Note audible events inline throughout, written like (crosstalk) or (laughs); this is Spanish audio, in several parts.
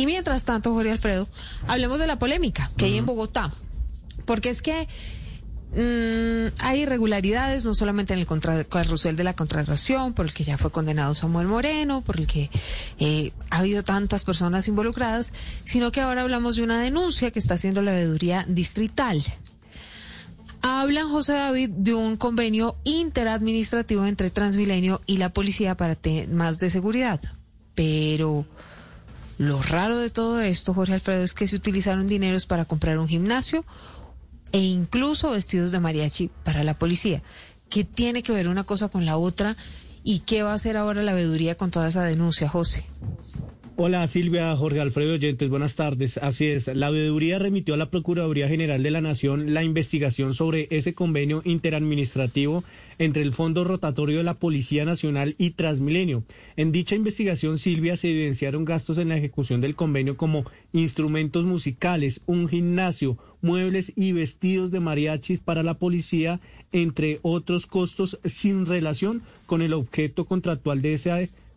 Y mientras tanto, Jorge Alfredo, hablemos de la polémica que hay en Bogotá. Porque es que mm, hay irregularidades, no solamente en el carrusel de la contratación, por el que ya fue condenado Samuel Moreno, por el que eh, ha habido tantas personas involucradas, sino que ahora hablamos de una denuncia que está haciendo la veeduría distrital. Hablan, José David, de un convenio interadministrativo entre Transmilenio y la policía para temas de seguridad. Pero lo raro de todo esto, Jorge Alfredo, es que se utilizaron dineros para comprar un gimnasio e incluso vestidos de mariachi para la policía. ¿Qué tiene que ver una cosa con la otra? ¿Y qué va a hacer ahora la veeduría con toda esa denuncia, José? Hola Silvia, Jorge Alfredo Oyentes, buenas tardes. Así es, la veeduría remitió a la Procuraduría General de la Nación la investigación sobre ese convenio interadministrativo entre el Fondo Rotatorio de la Policía Nacional y Transmilenio. En dicha investigación, Silvia, se evidenciaron gastos en la ejecución del convenio como instrumentos musicales, un gimnasio, muebles y vestidos de mariachis para la policía, entre otros costos sin relación con el objeto contractual de ese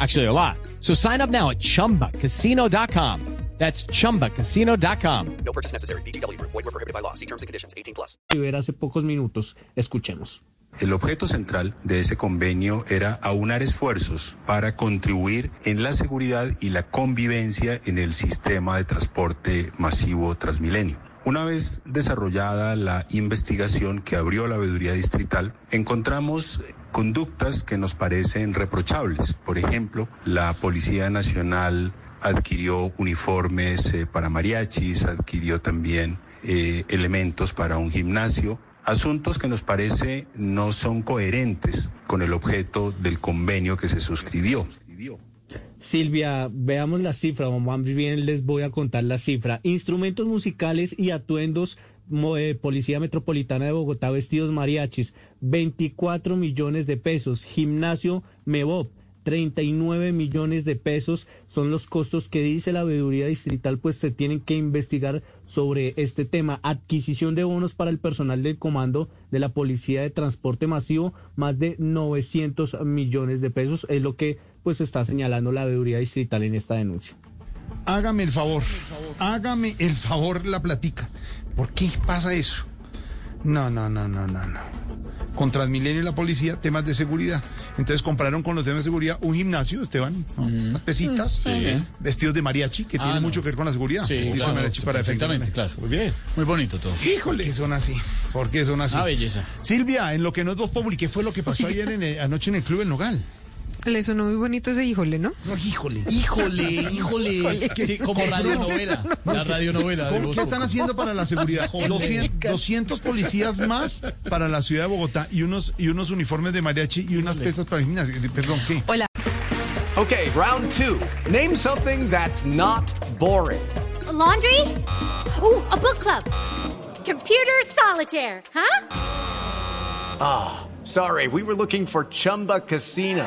Actually, a lot. So sign up now at chumbacasino.com. That's chumbacasino.com. No purchase necessary. VGW Group. Void were prohibited by law. See terms and conditions. 18 plus. Hace pocos minutos. Escuchemos. El objeto central de ese convenio era aunar esfuerzos para contribuir en la seguridad y la convivencia en el sistema de transporte masivo Transmilenio. Una vez desarrollada la investigación que abrió la veeduría distrital, encontramos conductas que nos parecen reprochables. Por ejemplo, la Policía Nacional adquirió uniformes eh, para mariachis, adquirió también eh, elementos para un gimnasio, asuntos que nos parece no son coherentes con el objeto del convenio que se suscribió. Silvia, veamos la cifra, o más bien les voy a contar la cifra. Instrumentos musicales y atuendos, eh, Policía Metropolitana de Bogotá, vestidos mariachis, 24 millones de pesos. Gimnasio Mebob, 39 millones de pesos son los costos que dice la veeduría distrital, pues se tienen que investigar sobre este tema. Adquisición de bonos para el personal del comando de la Policía de Transporte Masivo, más de 900 millones de pesos, es lo que pues está señalando la veeduría distrital en esta denuncia. Hágame el favor, hágame el favor la platica. ¿Por qué pasa eso? No, no, no, no, no, no. Con Transmilenio y la policía, temas de seguridad. Entonces compraron con los temas de seguridad un gimnasio, Esteban, ¿no? unas pesitas, vestidos de mariachi, que tiene no. mucho que ver con la seguridad. Sí, Vestidos de claro, mariachi para defenderme. claro. Muy bien. Muy bonito todo. Híjole, son así. ¿Por qué son así? Una belleza. Silvia, en lo que no es Voz Populi, ¿qué fue lo que pasó ayer en el- anoche en el Club El Nogal? Le sonó muy bonito ese híjole, ¿no? No, híjole. Híjole, híjole. (laughs) Sí, como radionovela. La radionovela. de ¿Cómo- Voz ¿Qué están haciendo para la seguridad? 200, 200 policías más para la ciudad de Bogotá y unos, y unos uniformes de mariachi y unas pesas para el gimnasio. Perdón, ¿qué? Hola. Okay, round two. Name something that's not boring. A laundry? Ooh, a book club. Computer solitaire, huh? Sorry, we were looking for Chumba Casino.